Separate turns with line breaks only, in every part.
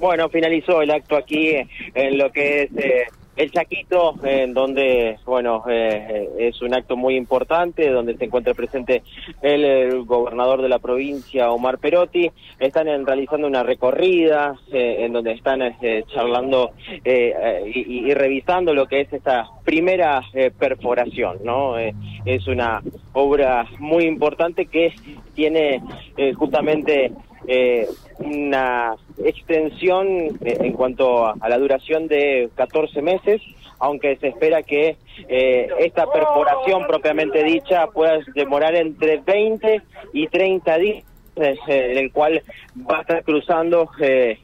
Bueno, finalizó el acto aquí en lo que es eh, el Chaquito, en donde, bueno, eh, es un acto muy importante, donde se encuentra presente el, gobernador de la provincia, Omar Perotti. Están realizando una recorrida, eh, en donde están charlando y, y, revisando lo que es esta primera perforación, ¿no? es una obra muy importante que tiene justamente eh, una extensión eh, en cuanto a, la duración de 14 meses, aunque se espera que eh, esta perforación propiamente dicha pueda demorar entre 20 y 30 días eh, en el cual va a estar cruzando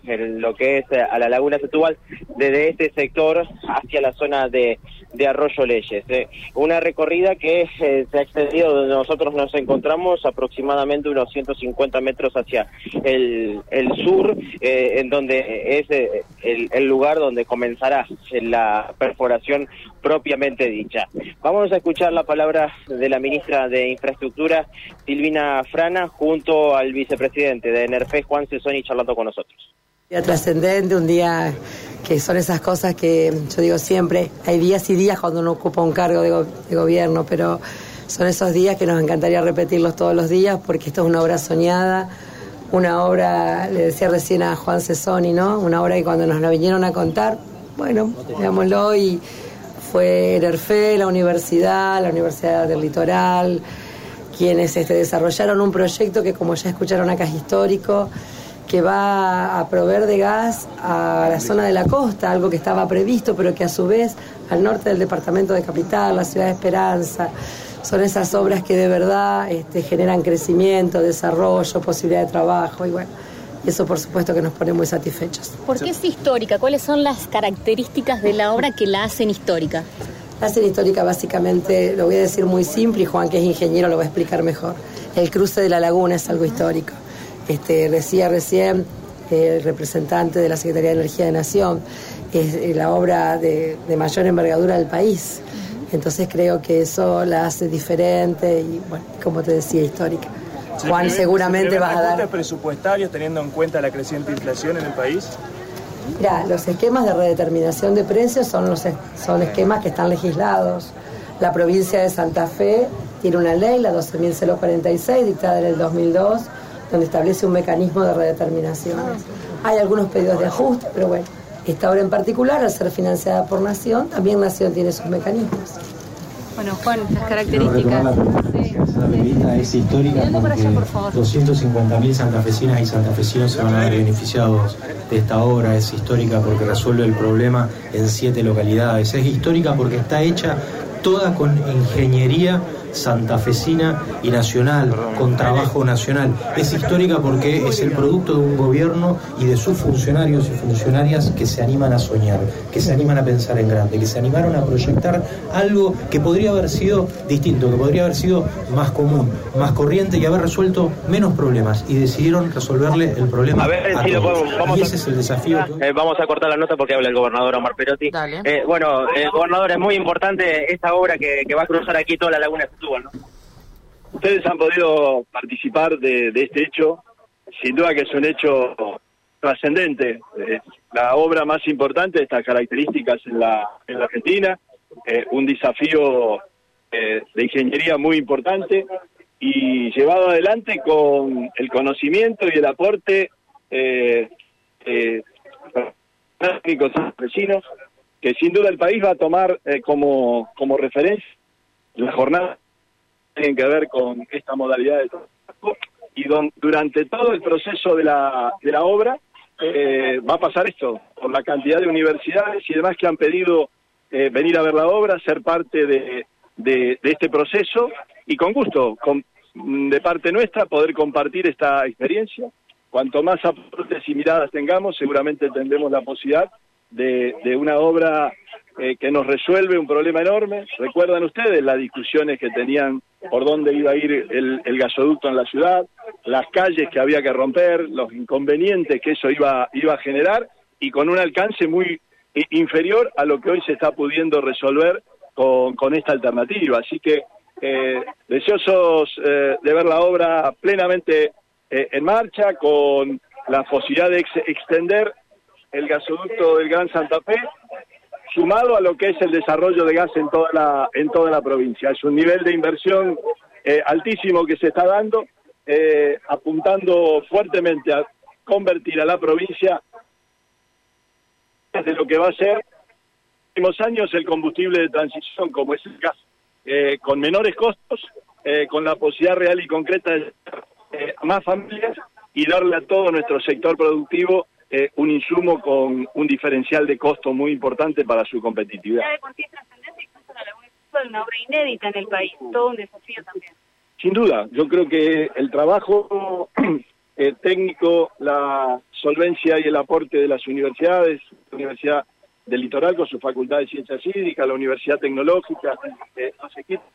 lo que es a la laguna Setúbal desde este sector hacia la zona de de Arroyo Leyes. Eh. Una recorrida que eh, se ha extendido donde nosotros nos encontramos aproximadamente unos 150 metros hacia el, sur, eh, en donde es el, el, lugar donde comenzará la perforación propiamente dicha. Vamos a escuchar la palabra de la ministra de Infraestructura, Silvina Frana, junto al vicepresidente de NERFE, Juan Cesoni, charlando con nosotros.
Día trascendente, un día que son esas cosas que yo digo siempre, hay días y días cuando uno ocupa un cargo de, gobierno, pero son esos días que nos encantaría repetirlos todos los días porque esto es una obra soñada, una obra, le decía recién a Juan Cesoni, ¿no? Una obra que cuando nos la vinieron a contar, bueno, veámoslo y fue ERFE, la universidad, la Universidad del Litoral, quienes este, desarrollaron un proyecto que como ya escucharon acá es histórico, que va a proveer de gas a la zona de la costa, algo que estaba previsto, pero que a su vez al norte del departamento de Capital, la ciudad de Esperanza, son esas obras que de verdad este, generan crecimiento, desarrollo, posibilidad de trabajo y bueno, eso por supuesto que nos pone muy satisfechos.
¿Por qué es histórica? ¿Cuáles son las características de la obra que la hacen histórica?
La hacen histórica básicamente, lo voy a decir muy simple y Juan que es ingeniero lo va a explicar mejor. El cruce de la laguna es algo histórico este, decía recién el representante de la Secretaría de Energía de Nación, es eh, la obra de, mayor envergadura del país. Entonces creo que eso la hace diferente y, bueno, como te decía, histórica. Juan, seguramente va a dar...
presupuestarios teniendo en cuenta la creciente inflación en el país?
Mira, los esquemas de redeterminación de precios son, los, son esquemas que están legislados. La provincia de Santa Fe tiene una ley, la 12.046, dictada en el 2002, donde establece un mecanismo de redeterminación. Hay algunos pedidos de ajuste, pero bueno, esta obra en particular, al ser financiada por Nación, también Nación tiene sus mecanismos.
Bueno, Juan, las características.
La es histórica porque 250.000 santafesinas y santafesinos se van a ver beneficiados de esta obra. Es histórica porque resuelve el problema en siete localidades. Es histórica porque está hecha toda con ingeniería santafesina y nacional, con trabajo nacional. Es histórica porque es el producto de un gobierno y de sus funcionarios y funcionarias que se animan a soñar, que se animan a pensar en grande, que se animaron a proyectar algo que podría haber sido distinto, que podría haber sido más común, más corriente y haber resuelto menos problemas y decidieron resolverle el problema. A ver, si lo vamos, y ese es el desafío.
Eh, vamos a cortar la nota porque habla el gobernador Omar Perotti. Eh, bueno, el gobernador es muy importante esta obra que, va a cruzar aquí toda la laguna de
Ustedes han podido participar de, este hecho, sin duda que es un hecho trascendente, la obra más importante de estas características en la, en la Argentina, eh, un desafío eh, de ingeniería muy importante y llevado adelante con el conocimiento y el aporte eh, eh vecinos, que sin duda el país va a tomar como, como referencia la jornada tienen que ver con esta modalidad de trabajo y durante todo el proceso de la, de la obra eh, va a pasar esto, por la cantidad de universidades y demás que han pedido eh, venir a ver la obra, ser parte de, de, este proceso y con gusto, de parte nuestra, poder compartir esta experiencia. Cuanto más aportes y miradas tengamos, seguramente tendremos la posibilidad de, de una obra eh, que nos resuelve un problema enorme. ¿Recuerdan ustedes las discusiones que tenían por dónde iba a ir el, gasoducto en la ciudad, las calles que había que romper, los inconvenientes que eso iba, iba a generar y con un alcance muy inferior a lo que hoy se está pudiendo resolver con, con esta alternativa. Así que eh, deseosos eh, de ver la obra plenamente en marcha, con la posibilidad de extender el gasoducto del Gran Santa Fe, sumado a lo que es el desarrollo de gas en toda la, en toda la provincia. Es un nivel de inversión eh, altísimo que se está dando, eh, apuntando fuertemente a convertir a la provincia de lo que va a ser en los años el combustible de transición como es el gas, eh, con menores costos, con la posibilidad real y concreta de a más familias y darle a todo nuestro sector productivo eh, un insumo con un diferencial de costo muy importante para su competitividad.
una obra inédita en el país, todo un desafío también.
Sin duda, yo creo que el trabajo eh, técnico, la solvencia y el aporte de las universidades, la Universidad del Litoral con su Facultad de Ciencias Hídricas, la Universidad Tecnológica, eh, los equipos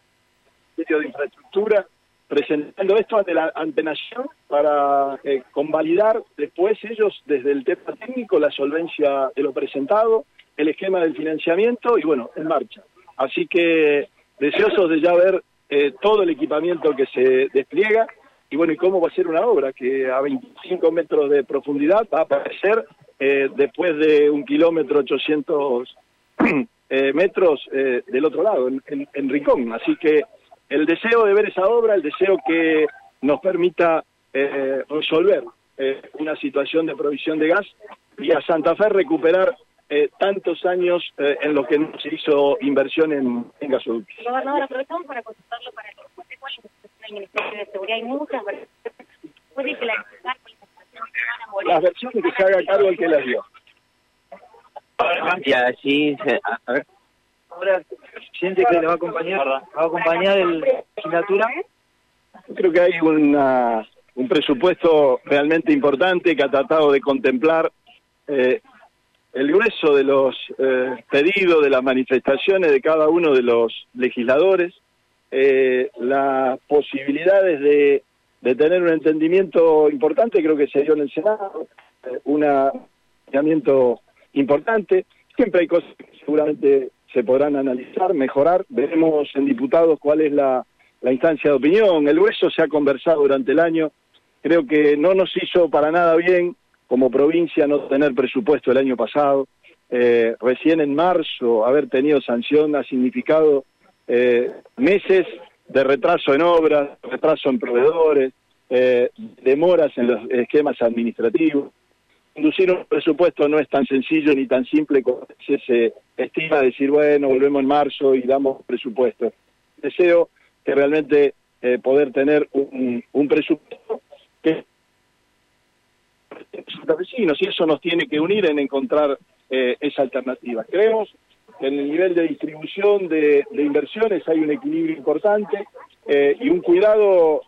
de infraestructura, presentando esto ante la ante Nación para eh, convalidar después ellos desde el tema técnico la solvencia de lo presentado, el esquema del financiamiento y bueno, en marcha. Así que deseosos de ya ver eh, todo el equipamiento que se despliega y bueno, y cómo va a ser una obra que a 25 metros de profundidad va a aparecer eh, después de un kilómetro 800 metros del otro lado, en, en Rincón. Así que el deseo de ver esa obra, el deseo que nos permita eh, resolver eh, una situación de provisión de gas y a Santa Fe recuperar eh, tantos años en lo que no se hizo inversión en, en gasoductos.
Gobernador, aprovechamos para consultarlo para que usted cuál es el Ministerio de Seguridad. Hay muchas puede que la
las versiones que se haga cargo el que las dio.
Ya, sí, a ver
ahora siente que le va a acompañar, va a acompañar el legislatura.
Creo que hay una, un presupuesto realmente importante que ha tratado de contemplar eh, el grueso de los eh, pedidos, de las manifestaciones de cada uno de los legisladores, eh, las posibilidades de, de tener un entendimiento importante, creo que se dio en el Senado, un entendimiento importante. Siempre hay cosas que seguramente se podrán analizar, mejorar. Veremos en diputados cuál es la, instancia de opinión. El hueso se ha conversado durante el año. Creo que no nos hizo para nada bien como provincia no tener presupuesto el año pasado. Eh, recién en marzo haber tenido sanción ha significado eh, meses de retraso en obras, retraso en proveedores, eh, demoras en los esquemas administrativos. Conducir un presupuesto no es tan sencillo ni tan simple como se estima decir, bueno, volvemos en marzo y damos presupuesto. Deseo que realmente eh, poder tener un, presupuesto que vecinos y eso nos tiene que unir en encontrar eh, esa alternativa. Creemos que en el nivel de distribución de, inversiones hay un equilibrio importante eh, y un cuidado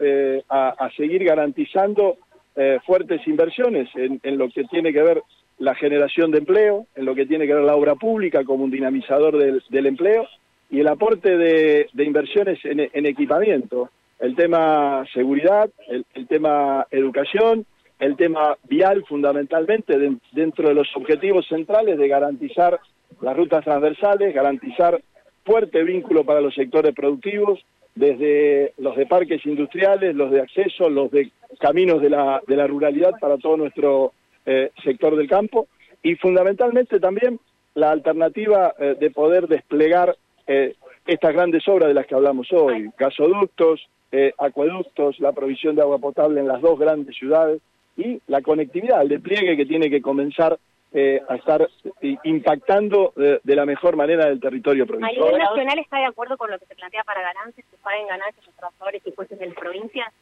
a, seguir garantizando eh, fuertes inversiones en, lo que tiene que ver la generación de empleo, en lo que tiene que ver la obra pública como un dinamizador del, empleo y el aporte de, inversiones en, equipamiento, el tema seguridad, el, tema educación, el tema vial fundamentalmente dentro de los objetivos centrales de garantizar las rutas transversales, garantizar fuerte vínculo para los sectores productivos, desde los de parques industriales, los de acceso, los de caminos de la, de la ruralidad para todo nuestro eh, sector del campo. Y fundamentalmente también la alternativa eh, de poder desplegar eh, estas grandes obras de las que hablamos hoy, gasoductos, acueductos, la provisión de agua potable en las dos grandes ciudades y la conectividad, el despliegue que tiene que comenzar a estar impactando de, la mejor manera del territorio provincial.
¿A nivel nacional está de acuerdo con lo que se plantea para ganancias, que paguen ganancias los trabajadores y jueces de las provincias?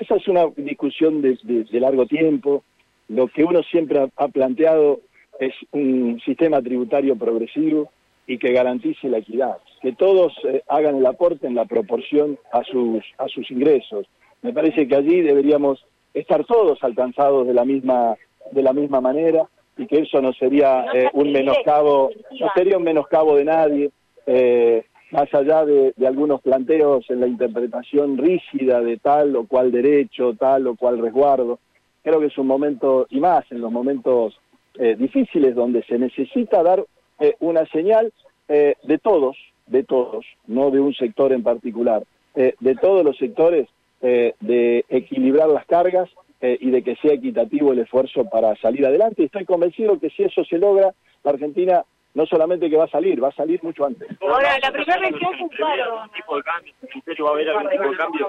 esa es una discusión de, largo tiempo. Lo que uno siempre ha, planteado es un sistema tributario progresivo y que garantice la equidad, que todos eh, hagan el aporte en la proporción a sus, a sus ingresos. Me parece que allí deberíamos estar todos alcanzados de la misma, de la misma manera y que eso no sería eh, un menoscabo, no sería un menoscabo de nadie. Eh, más allá de, algunos planteos en la interpretación rígida de tal o cual derecho, tal o cual resguardo. Creo que es un momento, y más en los momentos eh, difíciles, donde se necesita dar eh, una señal eh, de todos, de todos, no de un sector en particular, de todos los sectores, de equilibrar las cargas eh, y de que sea equitativo el esfuerzo para salir adelante. Y estoy convencido que si eso se logra, la Argentina no solamente que va a salir, va a salir mucho antes.
Ahora, la primera región fue un paro.
tipo de cambio? ¿El ministerio va a haber algún tipo de cambio?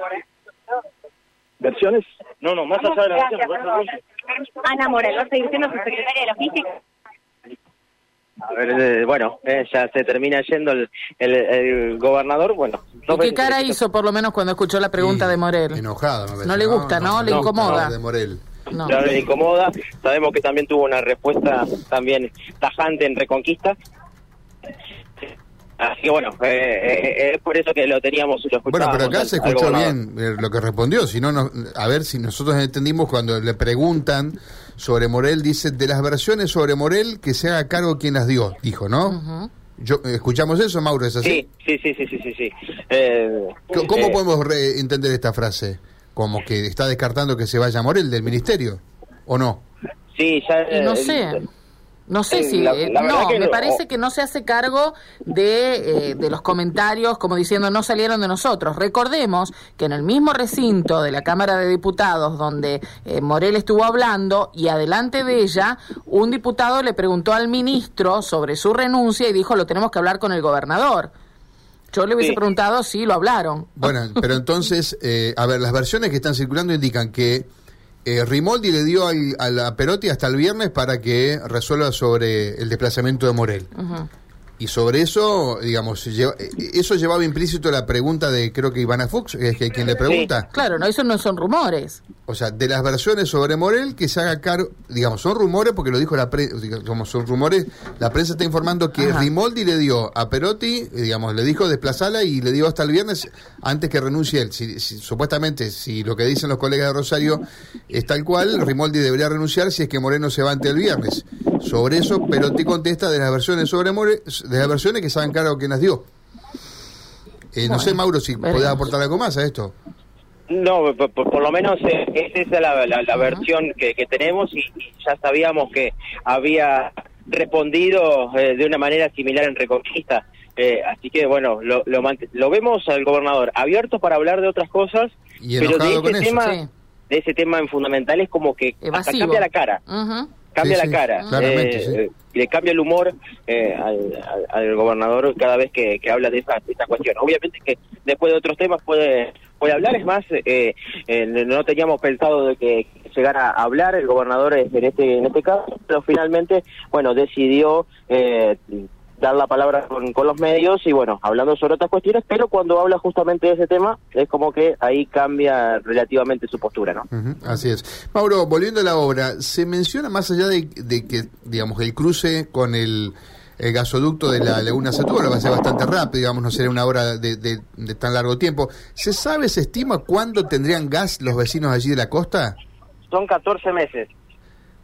¿Versiones?
No, no, más allá de la versión.
Ana Morel, va a seguir siendo subsecretaria de Logística.
A ver, eh, bueno, eh, ya se termina yendo el, el, el gobernador, bueno.
¿Y qué cara hizo por lo menos cuando escuchó la pregunta
Sí,
de Morel?
Enojado, me.
No le gusta, ¿no? Le incomoda.
De Morel.
No.
Claro, le incomoda. Sabemos que también tuvo una respuesta también tajante en Reconquista. Así que bueno, eh, eh, es por eso que lo teníamos, lo
Bueno, pero acá se escuchó bien eh, lo que respondió. Si no, no, a ver si nosotros entendimos cuando le preguntan sobre Morel, dice de las versiones sobre Morel que se haga cargo quien las dio, dijo, ¿no? Yo, ¿Escuchamos eso, Mauro? ¿Es así?
Sí, sí, sí, sí, sí, sí. sí. Eh,
¿Cómo
eh,
podemos re- entender esta frase? ¿Como que está descartando que se vaya Morel del ministerio? ¿O no?
Sí, ya...
No
eh,
sé. No sé
eh,
si...
la-
eh,
la
no, me
no.
parece que no se hace cargo de, eh, de los comentarios como diciendo no salieron de nosotros. Recordemos que en el mismo recinto de la Cámara de Diputados donde eh, Morel estuvo hablando y adelante de ella, un diputado le preguntó al ministro sobre su renuncia y dijo lo tenemos que hablar con el gobernador. Yo le hubiese
Sí.
preguntado si lo hablaron.
Bueno, pero entonces, eh, a ver, las versiones que están circulando indican que eh, Rimoldi le dio al, a la Perotti hasta el viernes para que resuelva sobre el desplazamiento de Morel. Y sobre eso, digamos, lleva- eh, eso llevaba implícito la pregunta de, creo que Ivana Fuchs, es que- quien le pregunta.
Claro, no, eso no son rumores.
O sea, de las versiones sobre Morel que se haga cargo, digamos, son rumores porque lo dijo la prensa, digamos, son rumores, la prensa está informando que
Ajá.
Rimoldi le dio a Perotti, digamos, le dijo desplazala y le dio hasta el viernes antes que renuncie él. Si, si- supuestamente, si lo que dicen los colegas de Rosario es tal cual, Rimoldi debería renunciar si es que Moreno se va ante el viernes. Sobre eso, Perotti contesta de las versiones sobre Morel, de las versiones que se hagan cargo quien las dio. Eh, no sé, Mauro, si podés aportar algo más a esto.
No, por, por- lo menos eh, esa es la, la- la versión que, que tenemos y, y ya sabíamos que había respondido eh, de una manera similar en Reconquista. Eh, así que bueno, lo, lo, lo vemos al gobernador abierto para hablar de otras cosas,
Y
pero de ese
eso.
tema,
Sí.
de ese tema en fundamental es como que hasta cambia la cara.
Ujú.
cambia
Sí,
la
sí,
cara. Eh,
sí.
eh, le cambia el humor eh, al, al- al gobernador cada vez que, que habla de esa, de esa cuestión. Obviamente que después de otros temas puede puede hablar, es más, eh, eh, no teníamos pensado de que llegara a hablar el gobernador en este en este caso, pero finalmente, bueno, decidió eh, dar la palabra con, con los medios y bueno, hablando sobre otras cuestiones, pero cuando habla justamente de ese tema es como que ahí cambia relativamente su postura, ¿no?
Así es. Mauro, volviendo a la obra, se menciona más allá de, de que, digamos, el cruce con el, el gasoducto de la Laguna Setúbal va a ser bastante rápido, digamos, no será una obra de, de- de tan largo tiempo. ¿Se sabe, se estima cuándo tendrían gas los vecinos allí de la costa?
Son 14 meses.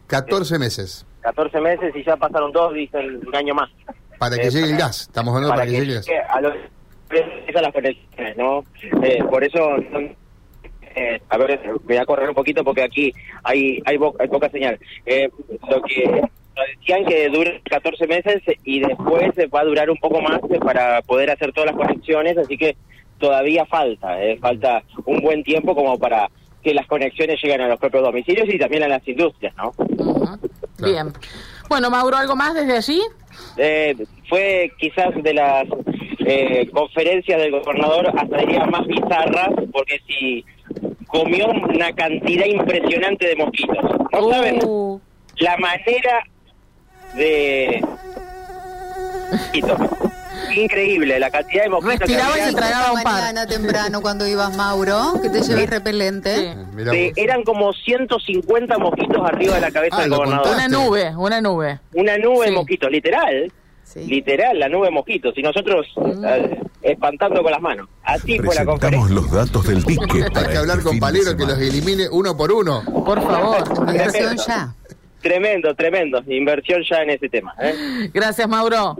14 meses.
14 meses y ya pasaron dos, dicen un año más.
Para que
Eh,
llegue el
para-
gas. Estamos hablando para, que, llegue el gas.
a los esas las conexiones, ¿no? Eh, por eso, son- eh, a ver, voy a correr un poquito porque aquí hay hay, bo- hay poca señal. Eh, lo que decían que dura 14 meses y después va a durar un poco más para poder hacer todas las conexiones, así que todavía falta, eh, falta un buen tiempo como para que las conexiones lleguen a los propios domicilios y también a las industrias, ¿no?
Bien. Bueno, Mauro, ¿algo más desde allí?
Eh, fue quizás de las eh, conferencias del gobernador hasta diría más bizarras, porque si comió una cantidad impresionante de mosquitos. ¿No saben
Uh,
la manera de... mosquitos? Increíble, la cantidad de mosquitos. que
Respiraba y
había.
se tragaba un par.
mañana temprano cuando ibas, Mauro, que te lleves repelente.
Sí.
Mirá
Sí,
vos.
eran como 150 mosquitos arriba de la cabeza
Ah,
del gobernador.
contaste.
Una nube, una nube.
Una nube
Sí.
de mosquitos, literal.
Sí.
Literal, la nube de mosquitos. Y nosotros eh, espantando con las manos. Así fue la conferencia.
Los datos del ticket.
Hay
para
que hablar con Palero que los elimine uno por uno.
Por favor.
Migración ya.
Tremendo, tremendo. Inversión ya en ese tema. ¿eh?
Gracias, Mauro.